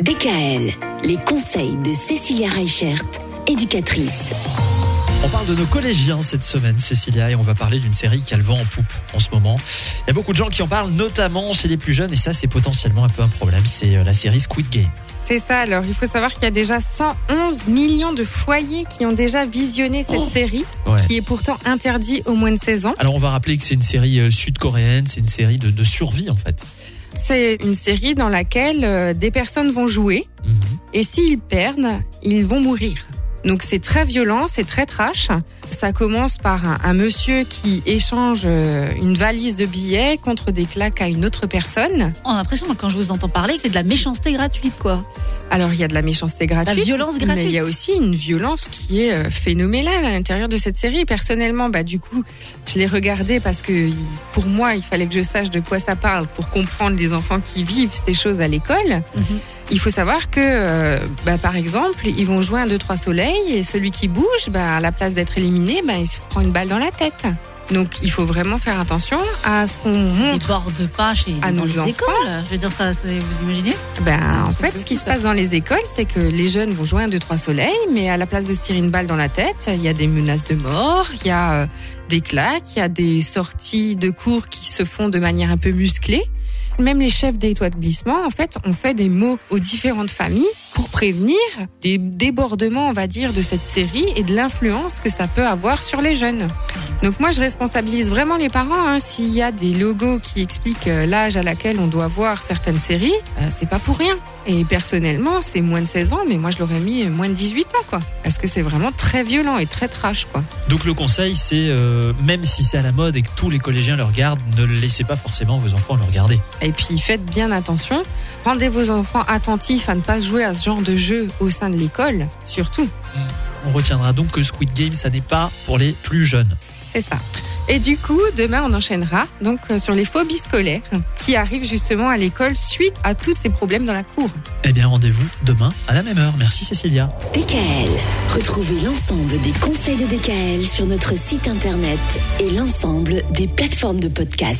DKL, les conseils de Cécilia Reichert, éducatrice. On parle de nos collégiens cette semaine, Cécilia, et on va parler d'une série qui a le vent en poupe en ce moment. Il y a beaucoup de gens qui en parlent, notamment chez les plus jeunes, et ça, c'est potentiellement un peu un problème. C'est euh, la série Squid Game. C'est ça, alors il faut savoir qu'il y a déjà 111 millions de foyers qui ont déjà visionné cette Oh. série, Ouais. qui est pourtant interdit au moins de 16 ans. Alors, on va rappeler que c'est une série euh, sud-coréenne, c'est une série de, de survie en fait. C'est une série dans laquelle euh, des personnes vont jouer, Mhm. et s'ils perdent, ils vont mourir. Donc c'est très violent, c'est très trash. Ça commence par un, un monsieur qui échange euh, une valise de billets contre des claques à une autre personne. On a l'impression, quand je vous entends parler, que c'est de la méchanceté gratuite, quoi. Alors il y a de la méchanceté gratuite. La violence gratuite. Mais il y a aussi une violence qui est euh, phénoménale à l'intérieur de cette série. Personnellement, bah du coup, je l'ai regardée parce que pour moi, il fallait que je sache de quoi ça parle pour comprendre les enfants qui vivent ces choses à l'école. Mhm. Il faut savoir que, euh, bah, par exemple, ils vont jouer un 2-3 soleil et celui qui bouge, bah, à la place d'être éliminé, bah, il se prend une balle dans la tête. Donc il faut vraiment faire attention à ce qu'on montre. débordent pas chez à dans nos les enfants. écoles. Je veux dire, ça, vous imaginez Ben, en fait, ce qui se passe dans les écoles, c'est que les jeunes vont jouer un 2-3 soleil, mais à la place de se tirer une balle dans la tête, il y a des menaces de mort, il y a euh, des claques, il y a des sorties de cours qui se font de manière un peu musclée. Même les chefs d'établissement, en fait, ont fait des mots aux différentes familles pour prévenir des débordements, on va dire, de cette série et de l'influence que ça peut avoir sur les jeunes. Donc moi, je responsabilise vraiment les parents. Hein. S'il y a des logos qui expliquent euh, l'âge à laquelle on doit voir certaines séries, euh, c'est pas pour rien. Et personnellement, c'est moins de 16 ans, mais moi, je l'aurais mis euh, moins de 18 ans, quoi. Parce que c'est vraiment très violent et très trash, quoi. Donc, le conseil, c'est euh, même si c'est à la mode et que tous les collégiens le regardent, ne laissez pas forcément vos enfants le regarder. Et puis, faites bien attention. Rendez vos enfants attentifs à ne pas jouer à ce genre de jeu au sein de l'école, surtout. On retiendra donc que Squid Game, ça n'est pas pour les plus jeunes. C'est ça. Et du coup, demain, on enchaînera donc euh, sur les phobies scolaires qui arrivent justement à l'école suite à tous ces problèmes dans la cour. Eh bien, rendez-vous demain à la même heure. Merci Cécilia. DKL, retrouvez l'ensemble des conseils de DKL sur notre site internet et l'ensemble des plateformes de podcast.